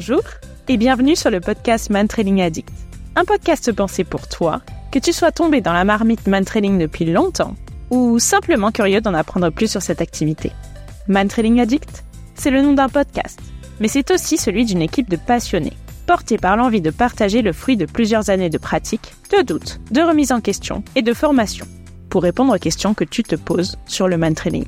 Bonjour et bienvenue sur le podcast Man Training Addict. Un podcast pensé pour toi, que tu sois tombé dans la marmite Man Training depuis longtemps ou simplement curieux d'en apprendre plus sur cette activité. Man Training Addict, c'est le nom d'un podcast, mais c'est aussi celui d'une équipe de passionnés, portés par l'envie de partager le fruit de plusieurs années de pratique, de doutes, de remise en question et de formation pour répondre aux questions que tu te poses sur le Man Training.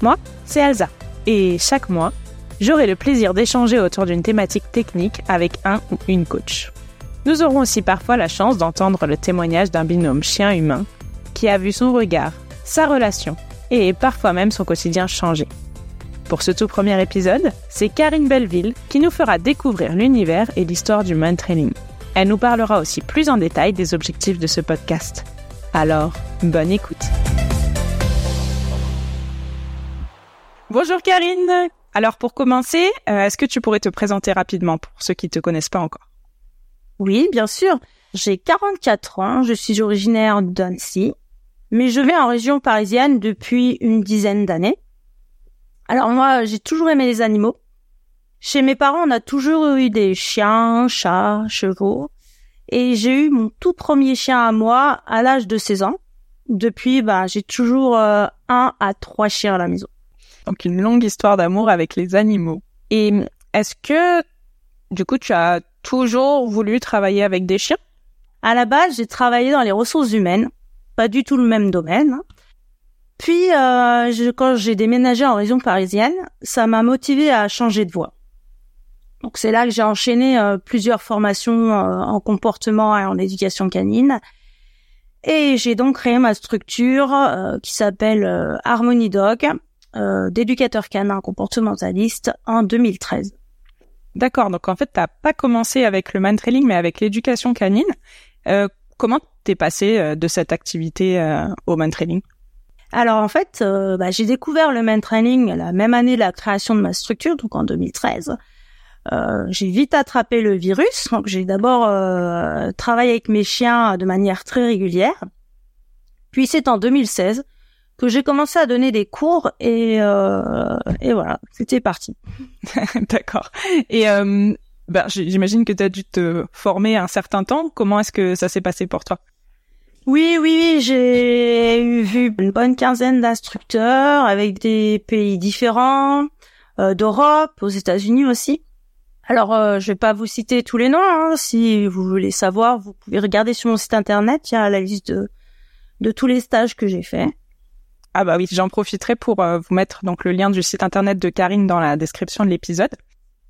Moi, c'est Elsa, et chaque mois, j'aurai le plaisir d'échanger autour d'une thématique technique avec un ou une coach. Nous aurons aussi parfois la chance d'entendre le témoignage d'un binôme chien-humain qui a vu son regard, sa relation et parfois même son quotidien changer. Pour ce tout premier épisode, c'est Karine Belleville qui nous fera découvrir l'univers et l'histoire du man training. Elle nous parlera aussi plus en détail des objectifs de ce podcast. Alors, bonne écoute. Bonjour Karine alors pour commencer, euh, est-ce que tu pourrais te présenter rapidement pour ceux qui ne te connaissent pas encore? Oui, bien sûr. J'ai 44 ans, je suis originaire d'Annecy, mais je vais en région parisienne depuis une dizaine d'années. Alors moi, j'ai toujours aimé les animaux. Chez mes parents, on a toujours eu des chiens, chats, chevaux. Et j'ai eu mon tout premier chien à moi à l'âge de 16 ans. Depuis, bah, j'ai toujours euh, un à trois chiens à la maison. Donc une longue histoire d'amour avec les animaux. Et est-ce que, du coup, tu as toujours voulu travailler avec des chiens? À la base, j'ai travaillé dans les ressources humaines, pas du tout le même domaine. Hein. Puis, euh, quand j'ai déménagé en région parisienne, ça m'a motivé à changer de voie. Donc c'est là que j'ai enchaîné euh, plusieurs formations euh, en comportement et en éducation canine. Et j'ai donc créé ma structure qui s'appelle Harmony Dog, euh, d'éducateur canin comportementaliste en 2013. D'accord, donc en fait, t'as pas commencé avec le man trailing, mais avec l'éducation canine. Euh, comment t'es passé euh, de cette activité euh, au man trailing Alors en fait, bah, j'ai découvert le man training la même année de la création de ma structure, donc en 2013. j'ai vite attrapé le virus, donc j'ai d'abord travaillé avec mes chiens de manière très régulière. Puis c'est en 2016 que j'ai commencé à donner des cours et euh, et voilà, c'était parti. D'accord. Et euh, ben, j'imagine que tu as dû te former un certain temps. Comment est-ce que ça s'est passé pour toi? Oui, oui, j'ai vu une bonne quinzaine d'instructeurs avec des pays différents, euh, d'Europe, aux États-Unis aussi. Alors, euh, je vais pas vous citer tous les noms. Hein. Si vous voulez savoir, vous pouvez regarder sur mon site internet. Il y a la liste de de tous les stages que j'ai faits. Ah bah oui, j'en profiterai pour euh, vous mettre donc le lien du site internet de Karine dans la description de l'épisode.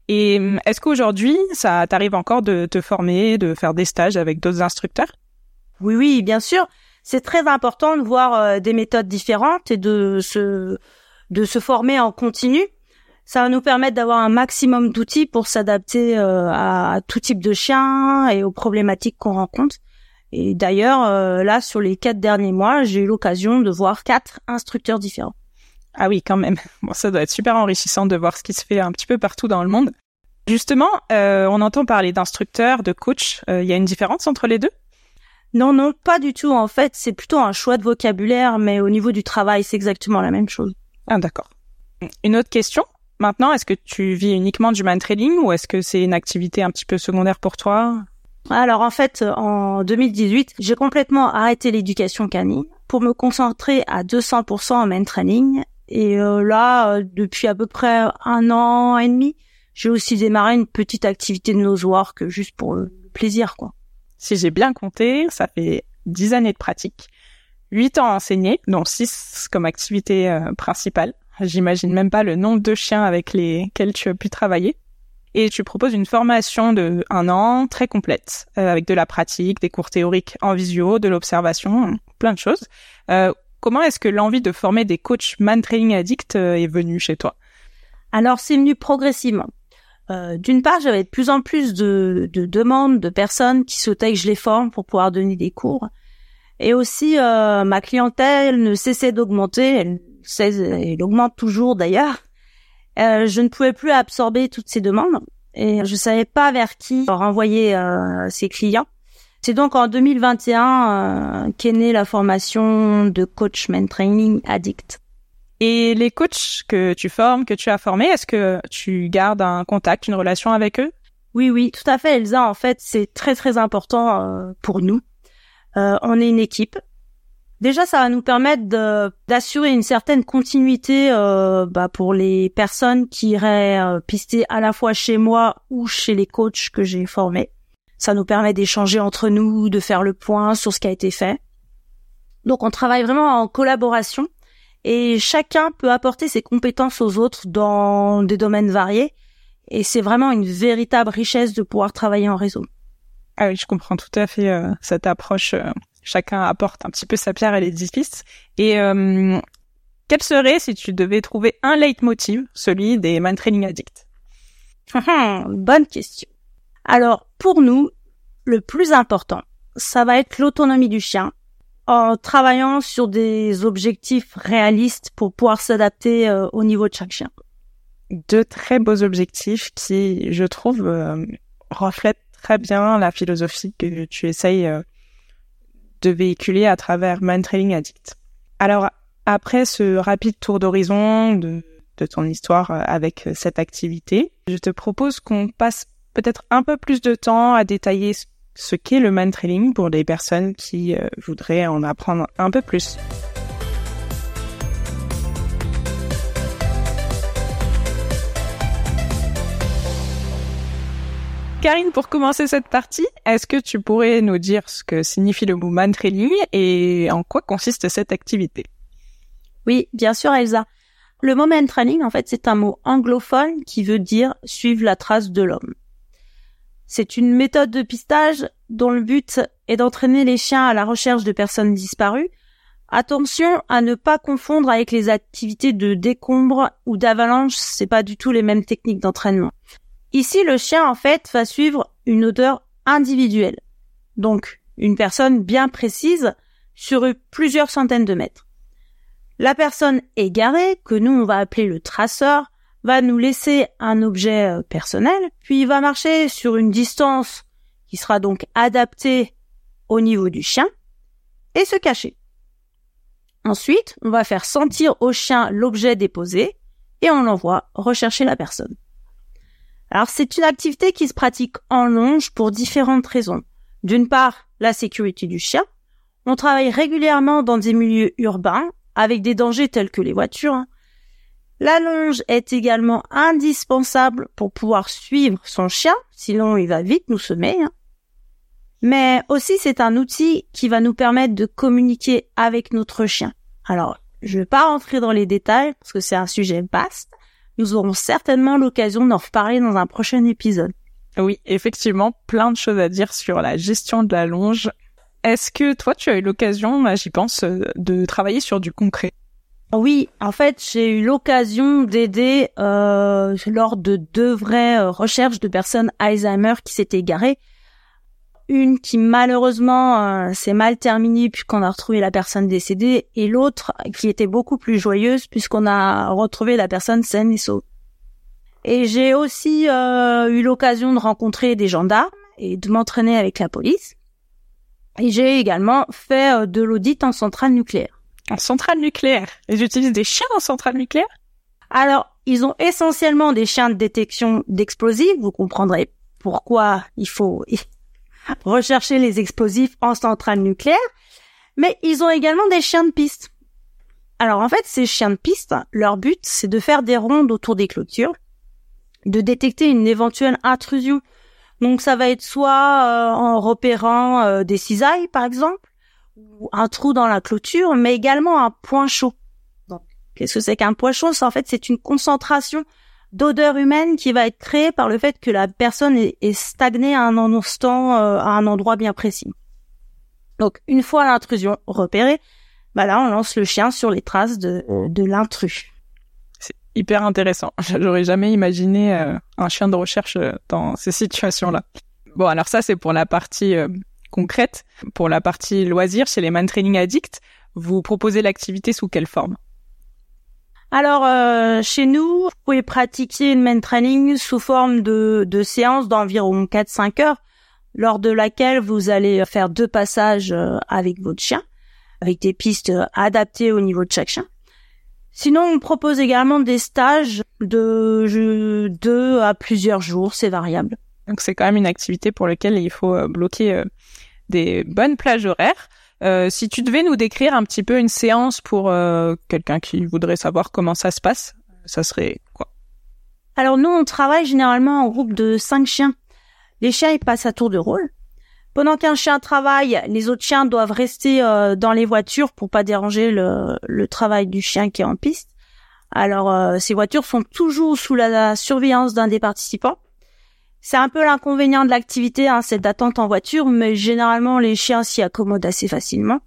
Et hum, est-ce qu'aujourd'hui, ça t'arrive encore de te former, de faire des stages avec d'autres instructeurs? Oui, oui, bien sûr. C'est très important de voir euh, des méthodes différentes et de se de se former en continu. Ça va nous permettre d'avoir un maximum d'outils pour s'adapter euh, à tout type de chien et aux problématiques qu'on rencontre. Et d'ailleurs, euh, là, sur les quatre derniers mois, j'ai eu l'occasion de voir quatre instructeurs différents. Ah oui, quand même. Bon, ça doit être super enrichissant de voir ce qui se fait un petit peu partout dans le monde. Justement, euh, on entend parler d'instructeurs, de coach. Euh, il y a une différence entre les deux? Non, non, pas du tout. En fait, c'est plutôt un choix de vocabulaire, mais au niveau du travail, c'est exactement la même chose. Ah, d'accord. Une autre question? Maintenant, est-ce que tu vis uniquement du man trading ou est-ce que c'est une activité un petit peu secondaire pour toi? Alors en fait, en 2018, j'ai complètement arrêté l'éducation canine pour me concentrer à 200% en main training. Et euh, là, euh, depuis à peu près un an et demi, j'ai aussi démarré une petite activité de nosework juste pour le plaisir, quoi. Si j'ai bien compté, ça fait 10 années de pratique, 8 ans enseigné, dont 6 comme activité euh, principale. J'imagine même pas le nombre de chiens avec lesquels tu as pu travailler et tu proposes une formation de un an très complète euh, avec de la pratique, des cours théoriques en visio, de l'observation, plein de choses. Euh, comment est-ce que l'envie de former des coachs man training addicts euh, est venue chez toi? Alors c'est venu progressivement. Euh, D'une part, j'avais de plus en plus de, de, demandes de personnes qui souhaitaient que je les forme pour pouvoir donner des cours. Et aussi, euh, ma clientèle ne cessait d'augmenter. Elle, elle augmente toujours d'ailleurs. Euh, je ne pouvais plus absorber toutes ces demandes et je savais pas vers qui renvoyer euh, ces clients. C'est donc en 2021 euh, qu'est née la formation de coach man training addict. Et les coachs que tu formes, que tu as formés, est-ce que tu gardes un contact, une relation avec eux? Oui, oui, tout à fait, Elsa. En fait, c'est très très important euh, pour nous. Euh, on est une équipe. Déjà, ça va nous permettre d'assurer une certaine continuité euh, bah, pour les personnes qui iraient pister à la fois chez moi ou chez les coachs que j'ai formés. Ça nous permet d'échanger entre nous, de faire le point sur ce qui a été fait. Donc, on travaille vraiment en collaboration et chacun peut apporter ses compétences aux autres dans des domaines variés et c'est vraiment une véritable richesse de pouvoir travailler en réseau. Ah oui, je comprends tout à fait euh, cette approche. Euh, chacun apporte un petit peu sa pierre à l'édifice. Et euh, quel serait, si tu devais trouver un leitmotiv, celui des Man Training Addicts? Bonne question. Alors, pour nous, le plus important, ça va être l'autonomie du chien en travaillant sur des objectifs réalistes pour pouvoir s'adapter au niveau de chaque chien deux très beaux objectifs qui, je trouve, euh, reflètent très bien la philosophie que tu essayes euh, de véhiculer à travers Man Training Addict. Alors, après ce rapide tour d'horizon de, ton histoire euh, avec cette activité, je te propose qu'on passe peut-être un peu plus de temps à détailler ce qu'est le man training pour les personnes qui voudraient en apprendre un peu plus. Karine, pour commencer cette partie, est-ce que tu pourrais nous dire ce que signifie le mot man training et en quoi consiste cette activité? Oui, bien sûr, Elsa. Le mot man training, en fait, c'est un mot anglophone qui veut dire suivre la trace de l'homme. C'est une méthode de pistage dont le but est d'entraîner les chiens à la recherche de personnes disparues. Attention à ne pas confondre avec les activités de décombre ou d'avalanche, c'est pas du tout les mêmes techniques d'entraînement. Ici, le chien, en fait, va suivre une odeur individuelle. Donc, une personne bien précise sur plusieurs centaines de mètres. La personne égarée, que nous on va appeler le traceur, va nous laisser un objet euh, personnel, puis il va marcher sur une distance qui sera donc adaptée au niveau du chien et se cacher. Ensuite, on va faire sentir au chien l'objet déposé et on l'envoie rechercher la personne. Alors c'est une activité qui se pratique en longe pour différentes raisons. D'une part, la sécurité du chien. On travaille régulièrement dans des milieux urbains avec des dangers tels que les voitures. La longe est également indispensable pour pouvoir suivre son chien, sinon il va vite nous semer. Hein. Mais aussi c'est un outil qui va nous permettre de communiquer avec notre chien. Alors, je vais pas rentrer dans les détails parce que c'est un sujet vaste, nous aurons certainement l'occasion d'en reparler dans un prochain épisode. Oui, effectivement, plein de choses à dire sur la gestion de la longe. Est-ce que toi, tu as eu l'occasion, j'y pense, euh, de travailler sur du concret? Oui, en fait, j'ai eu l'occasion d'aider euh, lors de deux vraies euh, recherches de personnes Alzheimer qui s'étaient égarées une qui malheureusement euh, s'est mal terminée puisqu'on a retrouvé la personne décédée et l'autre qui était beaucoup plus joyeuse puisqu'on a retrouvé la personne saine et sauve. Et j'ai aussi euh, eu l'occasion de rencontrer des gendarmes et de m'entraîner avec la police. Et j'ai également fait euh, de l'audit en centrale nucléaire. En centrale nucléaire Ils utilisent des chiens en centrale nucléaire? Alors, ils ont essentiellement des chiens de détection d'explosifs. Vous comprendrez pourquoi il faut rechercher les explosifs en centrale nucléaire, mais ils ont également des chiens de piste. Alors en fait, ces chiens de piste, leur but, c'est de faire des rondes autour des clôtures, de détecter une éventuelle intrusion. Donc ça va être soit euh, en repérant euh, des cisailles, par exemple, ou un trou dans la clôture, mais également un point chaud. Donc, qu'est-ce que c'est qu'un point chaud? En fait, c'est une concentration d'odeur humaine qui va être créée par le fait que la personne est, stagnée à un instant, euh, à un endroit bien précis. Donc, une fois l'intrusion repérée, bah là, on lance le chien sur les traces de, de l'intrus. C'est hyper intéressant. J'aurais jamais imaginé euh, un chien de recherche euh, dans ces situations-là. Bon, alors ça, c'est pour la partie concrète. Pour la partie loisir, chez les Man Training Addicts, vous proposez l'activité sous quelle forme? Alors, euh, chez nous, vous pouvez pratiquer une main training sous forme de, de séance d'environ 4-5 heures, lors de laquelle vous allez faire deux passages euh, avec votre chien, avec des pistes adaptées au niveau de chaque chien. Sinon, on propose également des stages de deux à plusieurs jours, c'est variable. Donc c'est quand même une activité pour laquelle il faut euh, bloquer euh, des bonnes plages horaires. Euh, si tu devais nous décrire un petit peu une séance pour quelqu'un qui voudrait savoir comment ça se passe, ça serait quoi? Alors nous, on travaille généralement en groupe de cinq chiens. Les chiens, ils passent à tour de rôle. Pendant qu'un chien travaille, les autres chiens doivent rester dans les voitures pour pas déranger le, travail du chien qui est en piste. Alors ces voitures sont toujours sous la surveillance d'un des participants. C'est un peu l'inconvénient de l'activité, hein, cette attente en voiture, mais généralement les chiens s'y accommodent assez facilement.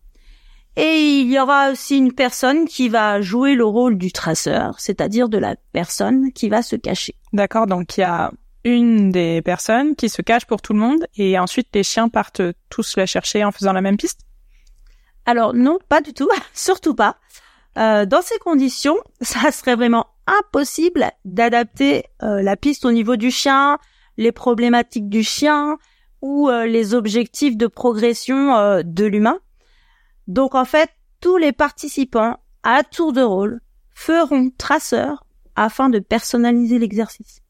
Et il y aura aussi une personne qui va jouer le rôle du traceur, c'est-à-dire de la personne qui va se cacher. D'accord, donc il y a une des personnes qui se cache pour tout le monde et ensuite les chiens partent tous la chercher en faisant la même piste? Alors non, pas du tout, surtout pas. Euh, dans ces conditions, ça serait vraiment impossible d'adapter euh, la piste au niveau du chien, les problématiques du chien ou euh, les objectifs de progression euh, de l'humain. Donc en fait, tous les participants à tour de rôle feront traceur afin de personnaliser l'exercice.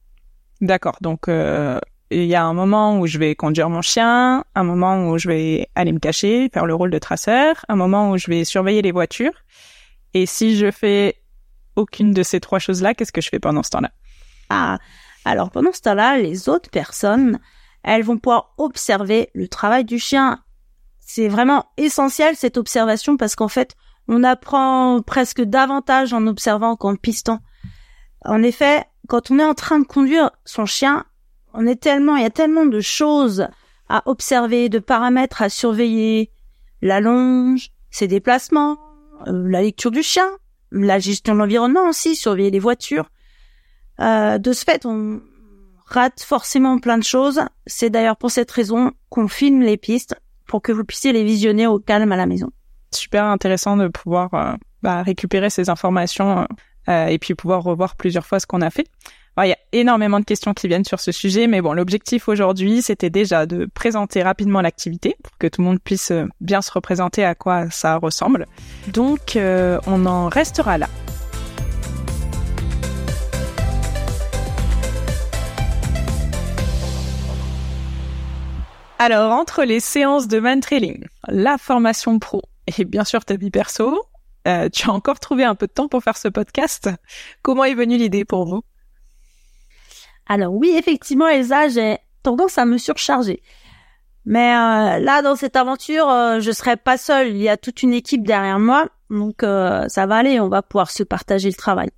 D'accord. Donc euh, il y a un moment où je vais conduire mon chien, un moment où je vais aller me cacher, faire le rôle de traceur, un moment où je vais surveiller les voitures. Et si je fais aucune de ces trois choses-là, qu'est-ce que je fais pendant ce temps-là? Ah, alors pendant ce temps-là, les autres personnes, elles vont pouvoir observer le travail du chien. C'est vraiment essentiel cette observation parce qu'en fait, on apprend presque davantage en observant qu'en pistant. En effet, quand on est en train de conduire son chien, on est tellement, il y a tellement de choses à observer, de paramètres à surveiller, la longe, ses déplacements, euh, la lecture du chien, la gestion de l'environnement aussi, surveiller les voitures. Euh, de ce fait, on rate forcément plein de choses. C'est d'ailleurs pour cette raison qu'on filme les pistes pour que vous puissiez les visionner au calme à la maison. Super intéressant de pouvoir euh, bah, récupérer ces informations euh, et puis pouvoir revoir plusieurs fois ce qu'on a fait. Il y a énormément de questions qui viennent sur ce sujet, mais bon, l'objectif aujourd'hui, c'était déjà de présenter rapidement l'activité pour que tout le monde puisse bien se représenter à quoi ça ressemble. Donc, on en restera là. Alors, entre les séances de man trailing, la formation pro et bien sûr ta vie perso, euh, tu as encore trouvé un peu de temps pour faire ce podcast. Comment est venue l'idée pour vous? Alors oui, effectivement, Elsa, j'ai tendance à me surcharger. Mais euh, là, dans cette aventure, euh, je serai pas seule. Il y a toute une équipe derrière moi, donc euh, ça va aller. On va pouvoir se partager le travail.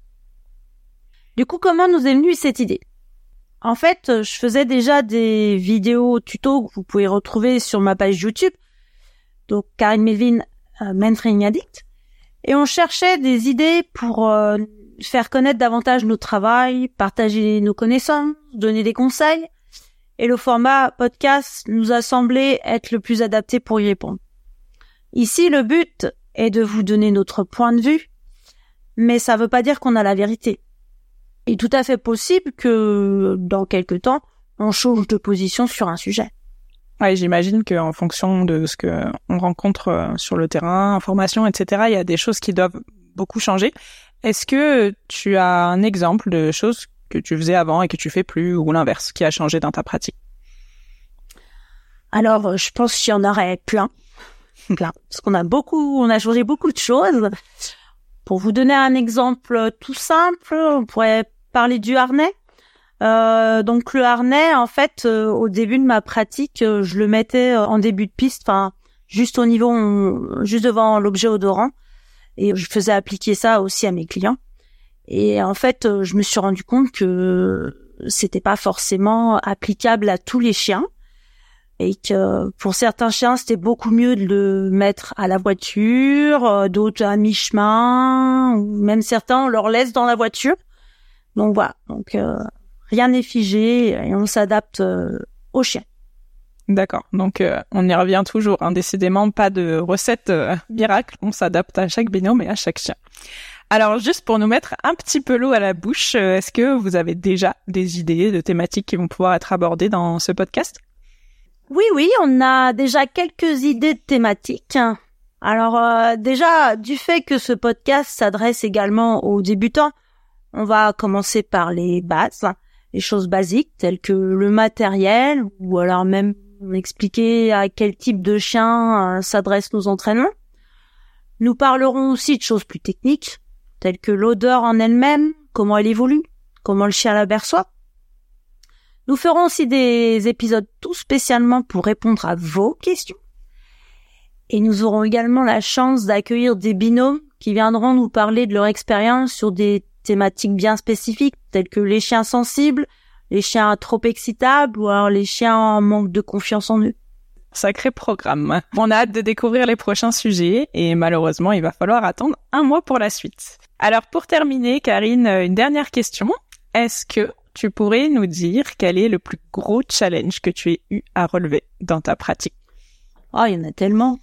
Du coup, comment nous est venue cette idée? En fait, euh, je faisais déjà des vidéos tutos que vous pouvez retrouver sur ma page YouTube, donc Karine Melvin, euh, Addict, et on cherchait des idées pour euh, faire connaître davantage notre travail, partager nos connaissances, donner des conseils, et le format podcast nous a semblé être le plus adapté pour y répondre. Ici, le but est de vous donner notre point de vue, mais ça ne veut pas dire qu'on a la vérité est tout à fait possible que dans quelques temps, on change de position sur un sujet. Ouais, j'imagine qu'en fonction de ce que on rencontre euh, sur le terrain, information, etc., il y a des choses qui doivent beaucoup changer. Est-ce que tu as un exemple de choses que tu faisais avant et que tu fais plus, ou l'inverse, qui a changé dans ta pratique? Alors, je pense qu'il y en aurait plein, plein, parce qu'on a beaucoup, on a changé beaucoup de choses. Pour vous donner un exemple tout simple, on pourrait parler du harnais. Euh, donc le harnais, en fait, euh, au début de ma pratique, euh, je le mettais en début de piste, enfin juste au niveau, juste devant l'objet odorant, et je faisais appliquer ça aussi à mes clients. Et en fait, je me suis rendu compte que c'était pas forcément applicable à tous les chiens et que pour certains chiens, c'était beaucoup mieux de le mettre à la voiture, euh, d'autres à mi-chemin, ou même certains, on leur laisse dans la voiture. Donc voilà, donc euh, rien n'est figé et on s'adapte euh, aux chiens. D'accord, donc on y revient toujours, hein. décidément pas de recette miracle, on s'adapte à chaque binôme et à chaque chien. Alors juste pour nous mettre un petit peu l'eau à la bouche, est-ce que vous avez déjà des idées de thématiques qui vont pouvoir être abordées dans ce podcast? Oui, oui, on a déjà quelques idées de thématiques. Alors euh, déjà, du fait que ce podcast s'adresse également aux débutants, on va commencer par les bases. les choses basiques telles que le matériel ou alors même expliquer à quel type de chien euh, s'adressent nos entraînements. Nous parlerons aussi de choses plus techniques telles que l'odeur en elle-même, comment elle évolue, comment le chien l'aperçoit. Nous ferons aussi des épisodes tout spécialement pour répondre à vos questions. Et nous aurons également la chance d'accueillir des binômes qui viendront nous parler de leur expérience sur des thématiques bien spécifiques telles que les chiens sensibles, les chiens trop excitables ou alors les chiens en manque de confiance en eux. Sacré programme. On a hâte de découvrir les prochains sujets et malheureusement, il va falloir attendre un mois pour la suite. Alors pour terminer, Karine, une dernière question. Est-ce que tu pourrais nous dire quel est le plus gros challenge que tu aies eu à relever dans ta pratique? Oh, il y en a tellement.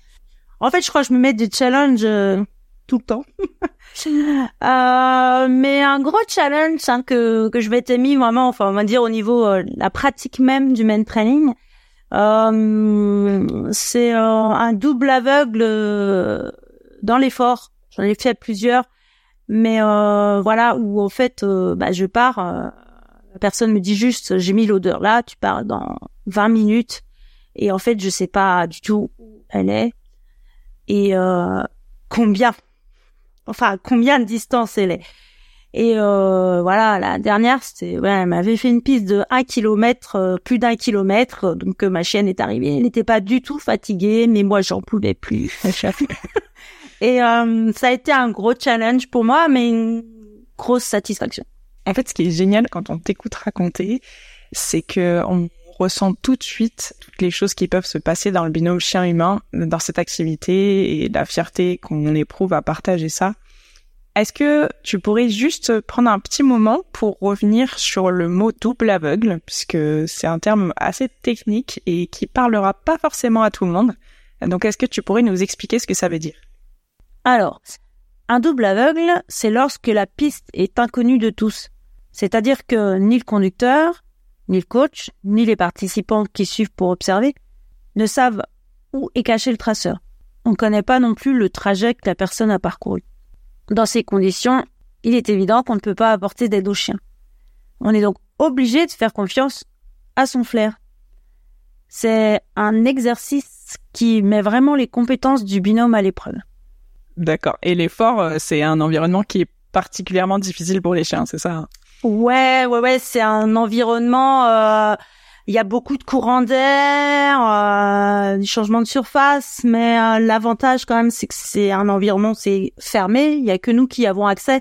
En fait, je crois que je me mets des challenges euh, tout le temps. euh, mais un gros challenge hein, que que je m'étais mis vraiment, enfin on va dire au niveau euh, la pratique même du main training, euh, c'est euh, un double aveugle euh, dans l'effort. J'en ai fait plusieurs, mais voilà où en fait bah, je pars. la personne me dit juste j'ai mis l'odeur là, tu pars dans 20 minutes et en fait je sais pas du tout où elle est et combien enfin combien de distance elle est. Et euh, voilà, la dernière, c'était, ouais, elle m'avait fait une piste de 1 km, euh, plus d'un kilomètre, donc euh, ma chienne est arrivée, elle n'était pas du tout fatiguée, mais moi j'en pouvais plus. Et ça a été un gros challenge pour moi, mais une grosse satisfaction. En fait, ce qui est génial quand on t'écoute raconter, c'est que on ressent tout de suite toutes les choses qui peuvent se passer dans le binôme chien-humain, dans cette activité et la fierté qu'on éprouve à partager ça. Est-ce que tu pourrais juste prendre un petit moment pour revenir sur le mot double aveugle, puisque c'est un terme assez technique et qui parlera pas forcément à tout le monde. Donc est-ce que tu pourrais nous expliquer ce que ça veut dire? Alors, un double aveugle, c'est lorsque la piste est inconnue de tous. C'est-à-dire que ni le conducteur, ni le coach, ni les participants qui suivent pour observer ne savent où est caché le traceur. On ne connaît pas non plus le trajet que la personne a parcouru. Dans ces conditions, il est évident qu'on ne peut pas apporter d'aide au chien. On est donc obligé de faire confiance à son flair. C'est un exercice qui met vraiment les compétences du binôme à l'épreuve. D'accord. Et l'effort, euh, c'est un environnement qui est particulièrement difficile pour les chiens, c'est ça hein? Ouais, ouais, ouais, c'est un environnement. Euh, il y a beaucoup de courants d'air, euh, des changements de surface, mais euh, l'avantage quand même, c'est que c'est un environnement, c'est fermé. Il y a que nous qui avons accès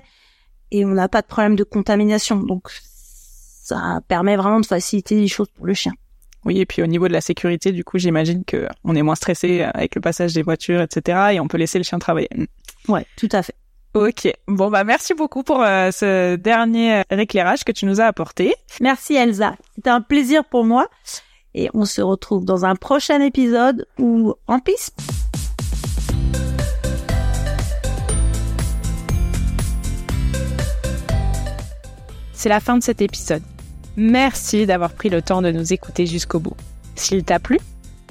et on n'a pas de problème de contamination. Donc ça permet vraiment de faciliter les choses pour le chien. Oui, et puis au niveau de la sécurité, du coup, j'imagine que on est moins stressé avec le passage des voitures, etc. Et on peut laisser le chien travailler. Ouais, tout à fait. Ok. Bon bah merci beaucoup pour euh, ce dernier éclairage que tu nous as apporté. Merci Elsa. C'était un plaisir pour moi. Et on se retrouve dans un prochain épisode ou en piste. C'est la fin de cet épisode. Merci d'avoir pris le temps de nous écouter jusqu'au bout. S'il t'a plu,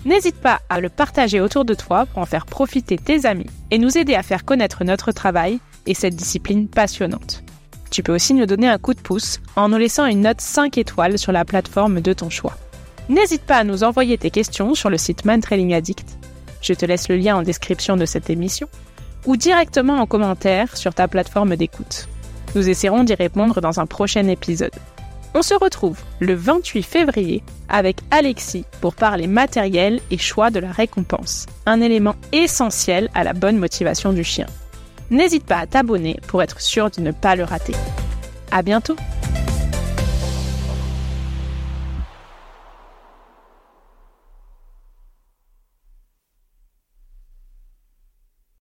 n'hésite pas à le partager autour de toi pour en faire profiter tes amis et nous aider à faire connaître notre travail et cette discipline passionnante. Tu peux aussi nous donner un coup de pouce en nous laissant une note 5 étoiles sur la plateforme de ton choix. N'hésite pas à nous envoyer tes questions sur le site Man Training Addict. Je te laisse le lien en description de cette émission ou directement en commentaire sur ta plateforme d'écoute. Nous essaierons d'y répondre dans un prochain épisode. On se retrouve le 28 février avec Alexis pour parler matériel et choix de la récompense, un élément essentiel à la bonne motivation du chien. N'hésite pas à t'abonner pour être sûr de ne pas le rater. À bientôt!